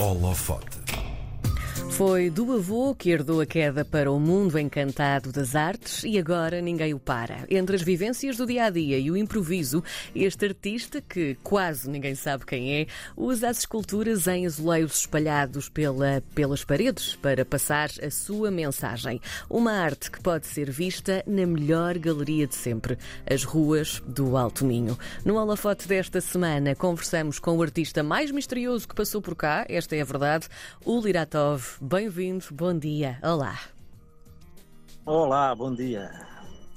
Holofote. Foi do avô que herdou a queda para o mundo encantado das artes e agora ninguém o para. Entre as vivências do dia a dia e o improviso, este artista, que quase ninguém sabe quem é, usa as esculturas em azulejos espalhados pela, pelas paredes para passar a sua mensagem. Uma arte que pode ser vista na melhor galeria de sempre, as ruas do Alto Minho. No holofote desta semana, conversamos com o artista mais misterioso que passou por cá, esta é a verdade, o Liratov bem-vindo, bom dia, olá. Olá, bom dia.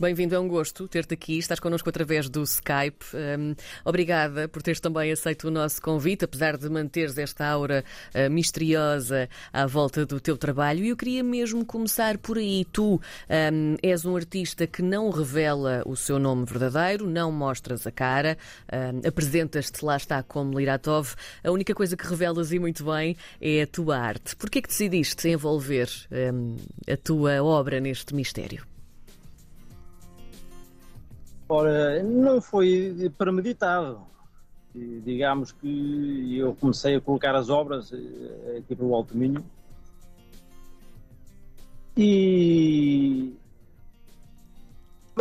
Bem-vindo, é um gosto ter-te aqui. Estás connosco através do Skype. Um, obrigada por teres também aceito o nosso convite, apesar de manteres esta aura uh, misteriosa à volta do teu trabalho. E eu queria mesmo começar por aí. Tu um, és um artista que não revela o seu nome verdadeiro, não mostras a cara, um, apresentas-te lá está como Liratov. A única coisa que revelas e muito bem é a tua arte. Por que é que decidiste envolver a tua obra neste mistério? Ora, não foi premeditado. Digamos que eu comecei a colocar as obras eh, aqui para o Alto Minho e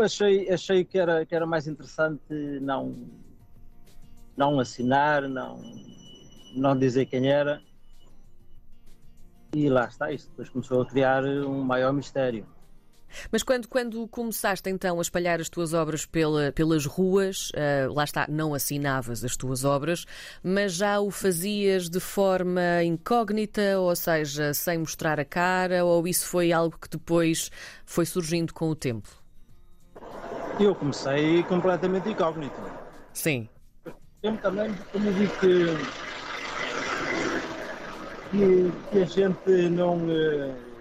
achei, achei que, era, que era mais interessante não, não assinar, não, não dizer quem era. E lá está, isso depois começou a criar um maior mistério. Mas quando, quando começaste então a espalhar as tuas obras pela, pelas ruas, uh, lá está, não assinavas as tuas obras, mas já o fazias de forma incógnita, ou seja, sem mostrar a cara, ou isso foi algo que depois foi surgindo com o tempo? Eu comecei completamente incógnito. Sim. Eu também, como vi que, que, que a gente não. Uh,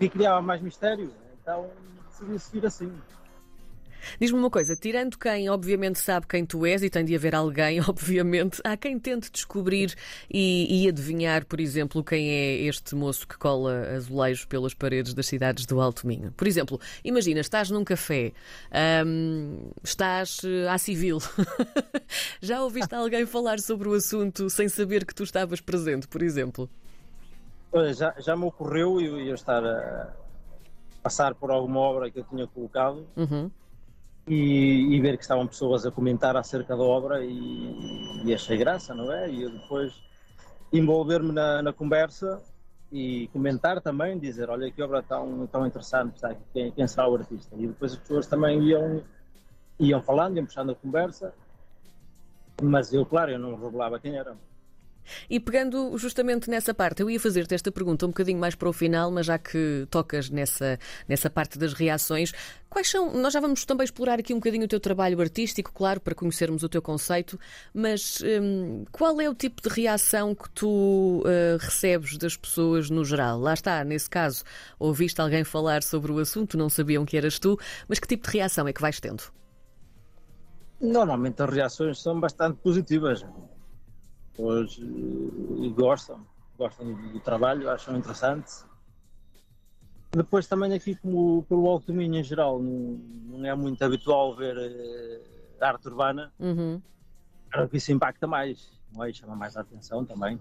que criava mais mistério, então decidi seguir assim. Diz-me uma coisa, tirando quem obviamente sabe quem tu és e tem de haver alguém, obviamente, há quem tente descobrir e, e adivinhar, por exemplo, quem é este moço que cola azulejos pelas paredes das cidades do Alto Minho. Por exemplo, imagina, estás num café, hum, estás eh, à civil, já ouviste alguém falar sobre o assunto sem saber que tu estavas presente, por exemplo? Já, já me ocorreu eu, eu estar a passar por alguma obra que eu tinha colocado uhum. e, e, ver que estavam pessoas a comentar acerca da obra e, e achei graça, não é? E eu depois envolver-me na, na, conversa e comentar também, dizer, olha que obra tão, tão interessante, sabe? Quem, quem será o artista? E depois as pessoas também iam, iam falando, iam puxando a conversa, mas eu, claro, eu não revelava quem era. E pegando justamente nessa parte, eu ia fazer-te esta pergunta um bocadinho mais para o final, mas já que tocas nessa, nessa parte das reações, quais são. Nós já vamos também explorar aqui um bocadinho o teu trabalho artístico, claro, para conhecermos o teu conceito, mas hum, qual é o tipo de reação que tu uh, recebes das pessoas no geral? Lá está, nesse caso, ouviste alguém falar sobre o assunto, não sabiam que eras tu, mas que tipo de reação é que vais tendo? Normalmente as reações são bastante positivas uh, gostam, gostam do trabalho, acham interessante. Depois também aqui como pelo Alto Minho em geral não, não é muito habitual ver uh, arte urbana, uhum. claro que isso impacta mais, não é? chama mais a atenção também.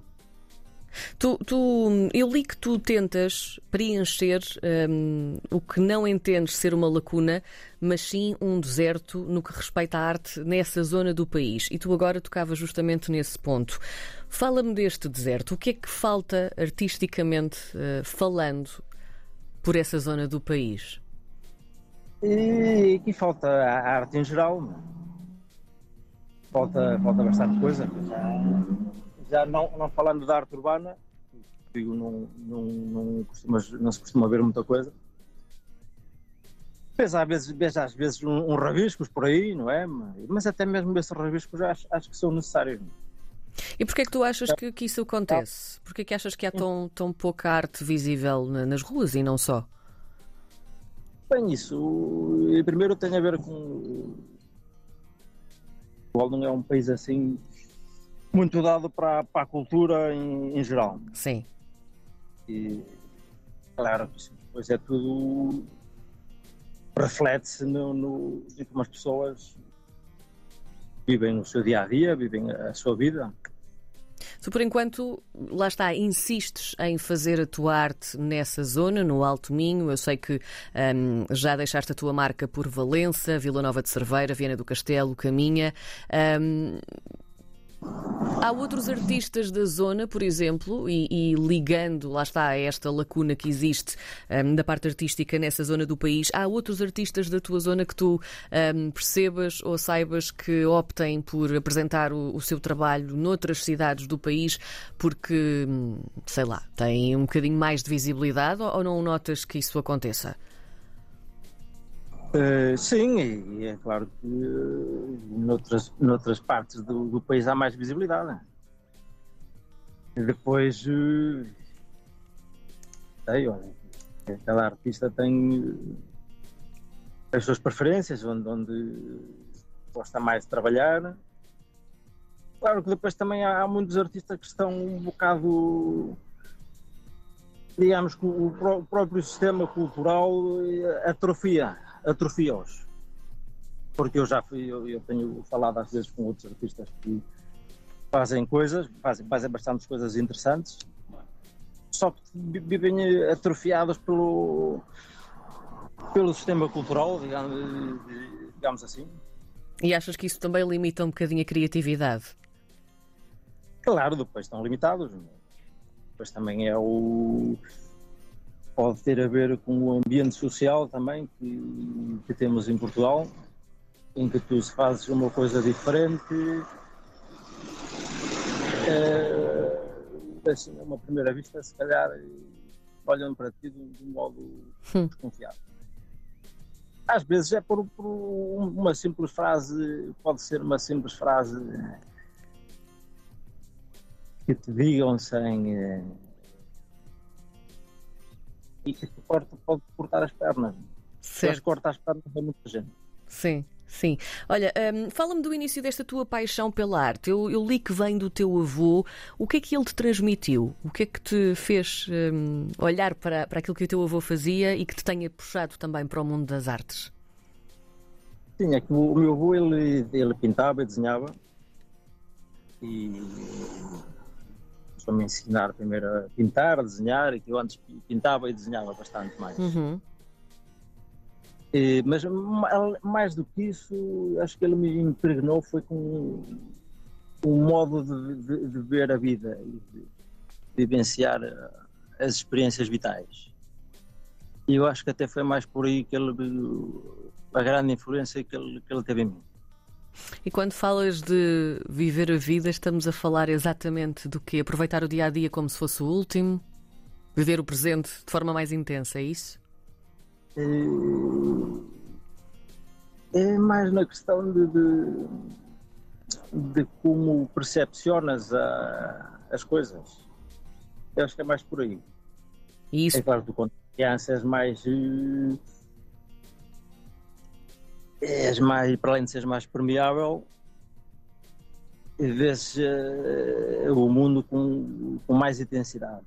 Tu, tu, eu li que tu tentas preencher um, o que não entendes ser uma lacuna, mas sim um deserto no que respeita à arte nessa zona do país. E tu agora tocavas justamente nesse ponto. Fala-me deste deserto. O que é que falta artisticamente uh, falando por essa zona do país? E aqui falta a arte em geral. Falta, falta bastante coisa já não, não falando da arte urbana, digo, não, não, não, costuma, não se costuma ver muita coisa. Vejo às vezes, vejo às vezes um, um rabiscos por aí, não é? Mas até mesmo esses rabiscos acho, acho que são necessários. E porquê é que tu achas que, que isso acontece? Porquê é que achas que há tão, tão pouca arte visível nas ruas e não só? Bem, isso primeiro tem a ver com. Portugal não é um país assim muito dado para, para a cultura em, em geral. Sim. E claro isso depois é tudo reflete-se no, no, em como as pessoas vivem o seu dia a dia, vivem a sua vida. Tu, por enquanto, lá está, insistes em fazer a tua arte nessa zona, no Alto Minho. Eu sei que um, já deixaste a tua marca por Valença, Vila Nova de Cerveira, Viana do Castelo, Caminha. Um, Há outros artistas da zona, por exemplo, e, e, ligando, lá está, a esta lacuna que existe um, da parte artística nessa zona do país, há outros artistas da tua zona que tu um, percebas ou saibas que optem por apresentar o, o, seu trabalho noutras cidades do país porque, hum, sei lá, têm um bocadinho mais de visibilidade ou, ou não notas que isso aconteça? Uh, sim, e, é claro que uh, noutras, noutras partes do, do, país há mais visibilidade. Depois, uh, sei, olha, cada artista tem as suas preferências, onde, onde gosta mais de trabalhar. Claro que depois também há, há muitos artistas que estão um bocado digamos que o próprio sistema cultural atrofia atrofia-os. Porque eu já fui, eu, eu, tenho falado às vezes com outros artistas que fazem coisas, fazem, fazem bastantes coisas interessantes, só que vivem atrofiados pelo, pelo sistema cultural, digamos, digamos assim. E achas que isso também limita um bocadinho a criatividade? Claro, depois estão limitados. Depois também é o pode ter a ver com o ambiente social também que, que temos em Portugal, em que tu se fazes uma coisa diferente. É, assim, uma primeira vista, se calhar, olham para ti de, de um modo hum. desconfiado. Às vezes é por, por, uma simples frase, pode ser uma simples frase que te digam sem eh, e que corta, pode cortar as pernas. Certo. Mas corta as pernas a muita gente. Sim. Sim. Olha, um, fala-me do início desta tua paixão pela arte. Eu, eu, li que vem do teu avô. O que é que ele te transmitiu? O que é que te fez um, olhar para, para aquilo que o teu avô fazia e que te tenha puxado também para o mundo das artes? Sim, é que o meu avô ele, ele pintava e desenhava e para me ensinar primeiro a pintar, a desenhar, e que eu antes pintava e desenhava bastante mais. Uhum. E, mas mais do que isso, acho que ele me impregnou foi com um modo de, de, de ver a vida e de, vivenciar eh, as experiências vitais. E eu acho que até foi mais por aí que ele, a grande influência que ele, que ele teve em mim. E quando falas de viver a vida, estamos a falar exatamente do que? Aproveitar o dia a dia como se fosse o último? Viver o presente de forma mais intensa, é isso? É, é mais na questão de, de, de como percepcionas a, as coisas. Eu acho que é mais por aí. Isso... É claro, tu quando crianças mais eh, és mais, para além de seres mais permeável, vês uh, o mundo com, com mais intensidade.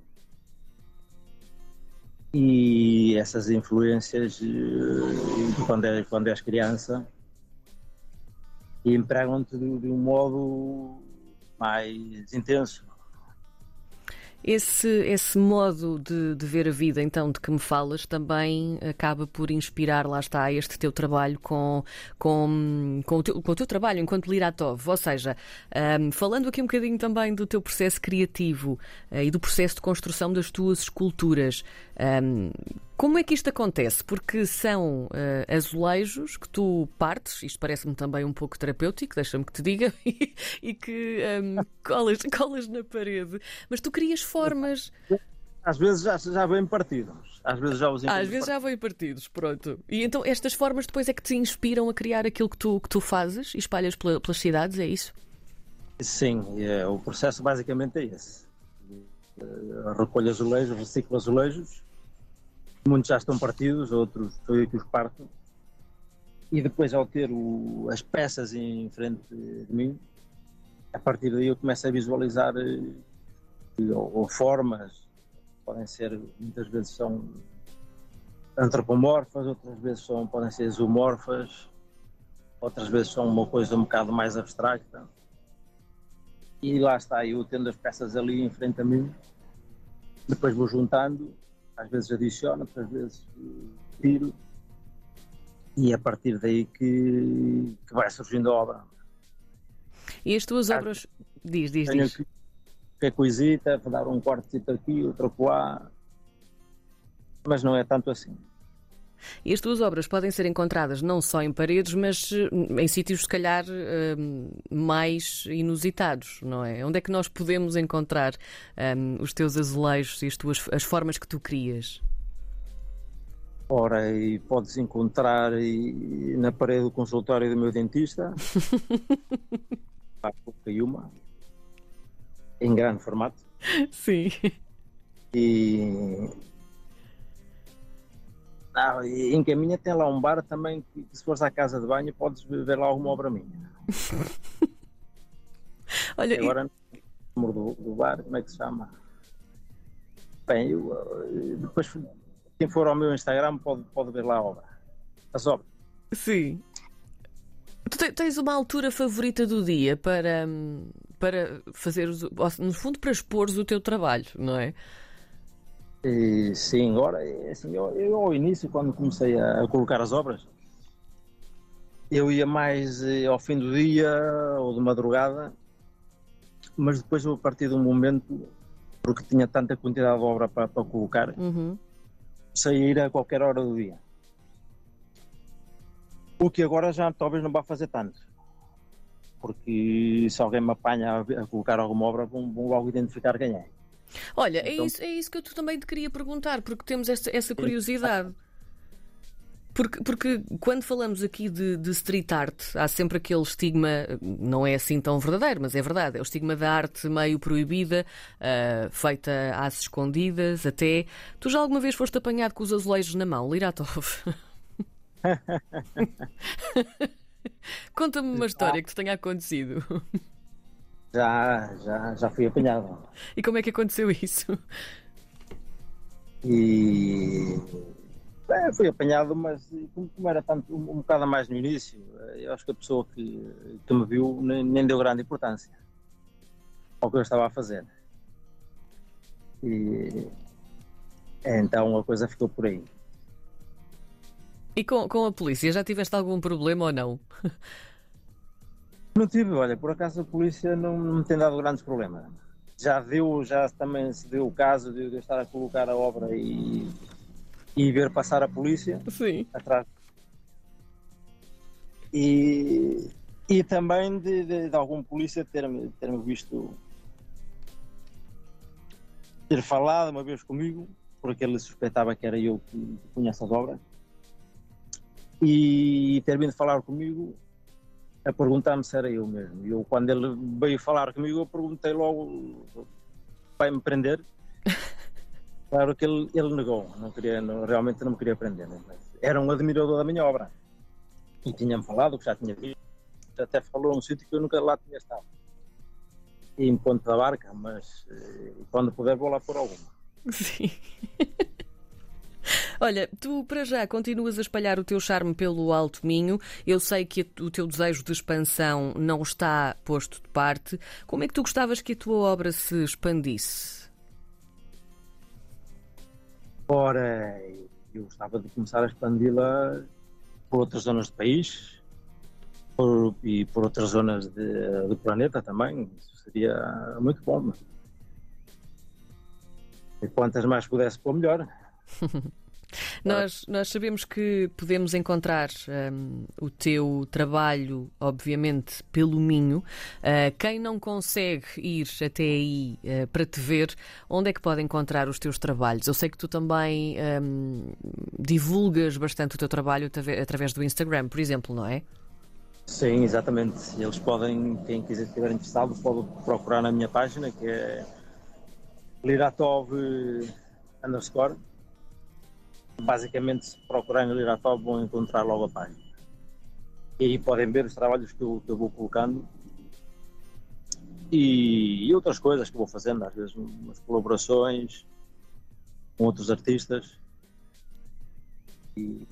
E essas influências, uh, quando, é, quando és criança, empregam-te de, de um modo mais intenso. Esse, esse modo de, de, ver a vida, então, de que me falas, também acaba por inspirar, lá está, este teu trabalho com, com, com, o, teu, com o teu trabalho enquanto Liratov. Ou seja, um, falando aqui um bocadinho também do teu processo criativo uh, e do processo de construção das tuas esculturas, um, como é que isto acontece? Porque são uh, azulejos que tu partes, isto parece-me também um pouco terapêutico, deixa-me que te diga, e que um, colas, colas na parede, mas tu crias formas. Às vezes já, já vêm partidos. Às vezes já os Às vezes já vêm partidos, pronto. E então estas formas depois é que te inspiram a criar aquilo que tu, que tu fazes e espalhas pela, pelas cidades, é isso? Sim, é, o processo basicamente é esse. Eh, recolho azulejos, reciclo azulejos Muitos já estão partidos, outros sou eu que os parto. E depois, ao ter o, as peças em frente de mim, a partir daí eu começo a visualizar eh, ou, ou formas, podem ser, muitas vezes são antropomorfas, outras vezes são, podem ser zoomorfas, outras vezes são uma coisa um bocado mais abstracta. e lá está, eu tendo as peças ali em frente a mim, depois vou juntando, às vezes adiciono, outras vezes tiro, e é a partir daí que, que vai surgindo a obra. E as tuas obras. Diz, diz, Tenho diz. Que, que coisita, vou dar um quarto aqui, outro lá, mas não é tanto assim. E as tuas obras podem ser encontradas não só em paredes, mas eh, em sítios, se calhar, eh, mais inusitados, não é? Onde é que nós podemos encontrar um, eh, os teus azulejos e as, tuas, as formas que tu crias? Ora, e podes encontrar e, na parede do consultório do meu dentista. Há uma. Em grande formato. Sim. E e em Caminha tem lá um bar também que, se fores à casa de banho podes ver lá alguma obra minha. Olha, agora o número do, do, bar, como é que se chama? Bem, eu, eh, depois quem for ao meu Instagram pode, pode ver lá a obra. As obras. Sim. Tu tens uma altura favorita do dia para, para fazer, no fundo, para expor o teu trabalho, não é? E, sim, agora, é assim, eu, eu, ao início, quando comecei a, colocar as obras, eu ia mais eh, ao fim do dia ou de madrugada, mas depois, a partir de um momento, porque tinha tanta quantidade de obra para, para colocar, uhum. comecei a ir a qualquer hora do dia. O que agora já talvez não vá fazer tanto. Porque se alguém me apanha a, colocar alguma obra, vão, vão logo identificar quem é. Olha, é então... é, isso, é isso que eu também te queria perguntar, porque temos essa, essa curiosidade. Porque, porque quando falamos aqui de, de, street art, há sempre aquele estigma, não é assim tão verdadeiro, mas é verdade, é o estigma da arte meio proibida, uh, feita às escondidas, até. Tu já alguma vez foste apanhado com os azulejos na mão, Liratov? Conta-me uma história que te tenha acontecido. Já, já, já fui apanhado. E como é que aconteceu isso? E é, fui apanhado, mas como era tanto, um, um bocado mais no início, eu acho que a pessoa que, que me viu nem, nem deu grande importância ao que eu estava a fazer. E então a coisa ficou por aí. E com, com a polícia, já tiveste algum problema ou não? Não tive, olha, por acaso a polícia não, não me tem dado grandes problemas. Já deu, já também se deu o caso de eu estar a colocar a obra e, e ver passar a polícia Sim. atrás. E, e também de, de, de algum polícia ter-me ter visto ter falado uma vez comigo, porque ele suspeitava que era eu que punha essas obras, e ter vindo falar comigo a perguntar-me se era eu mesmo. E eu, quando ele veio falar comigo, eu perguntei logo: vai me prender? claro que ele, ele negou, não queria, não, realmente não me queria prender. Né? Era um admirador da minha obra e tinha-me falado que já tinha visto, até falou num sítio que eu nunca lá tinha estado. E em Ponte da Barca, mas eh, quando puder vou lá por alguma. Sim. Olha, tu para já continuas a espalhar o teu charme pelo Alto Minho. Eu sei que o teu desejo de expansão não está posto de parte. Como é que tu gostavas que a tua obra se expandisse? Ora, eu gostava de começar a expandi-la por outras zonas do país por, e por outras zonas de, do planeta também. Isso seria muito bom. E quantas mais pudesse pôr, melhor. Nós, nós sabemos que podemos encontrar um, o teu trabalho, obviamente, pelo Minho. Uh, quem não consegue ir até aí uh, para te ver, onde é que pode encontrar os teus trabalhos? Eu sei que tu também um, divulgas bastante o teu trabalho através do Instagram, por exemplo, não é? Sim, exatamente. Eles podem, quem quiser estiver interessado, pode procurar na minha página que é Liratov underscore basicamente, se procurarem ler a top, vão encontrar logo a página. E aí podem ver os trabalhos que eu, que eu vou colocando e, e, outras coisas que vou fazendo, às vezes umas colaborações com outros artistas. E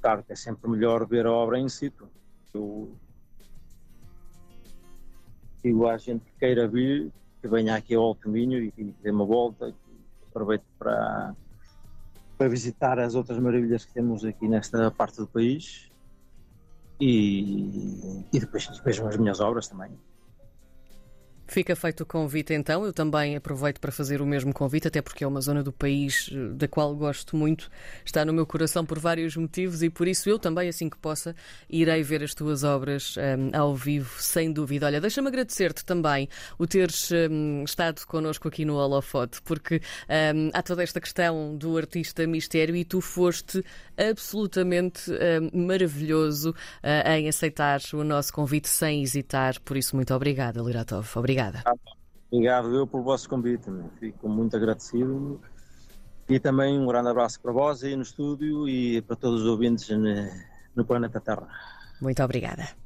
claro que é sempre melhor ver a obra em situ. Eu, digo à gente que queira vir, que venha aqui ao Alto Minho e que dê uma volta, que aproveite para, para visitar as outras maravilhas que temos aqui nesta parte do país e, e depois vejam as minhas obras também. Fica feito o convite então. Eu também aproveito para fazer o mesmo convite, até porque é uma zona do país eh, da qual gosto muito. Está no meu coração por vários motivos e por isso eu também, assim que possa, irei ver as tuas obras um, eh, ao vivo, sem dúvida. Olha, deixa-me agradecer-te também o teres um, eh, estado connosco aqui no Holofote, porque um, há toda esta questão do artista mistério e tu foste absolutamente maravilhoso uh, em aceitar o nosso convite sem hesitar. Por isso, muito obrigada, Liratov. Obrigada. Obrigada. Ah, obrigado eu pelo vosso convite. Fico muito agradecido. E também um grande abraço para vós aí no estúdio e para todos os ouvintes no planeta Terra. Muito obrigada.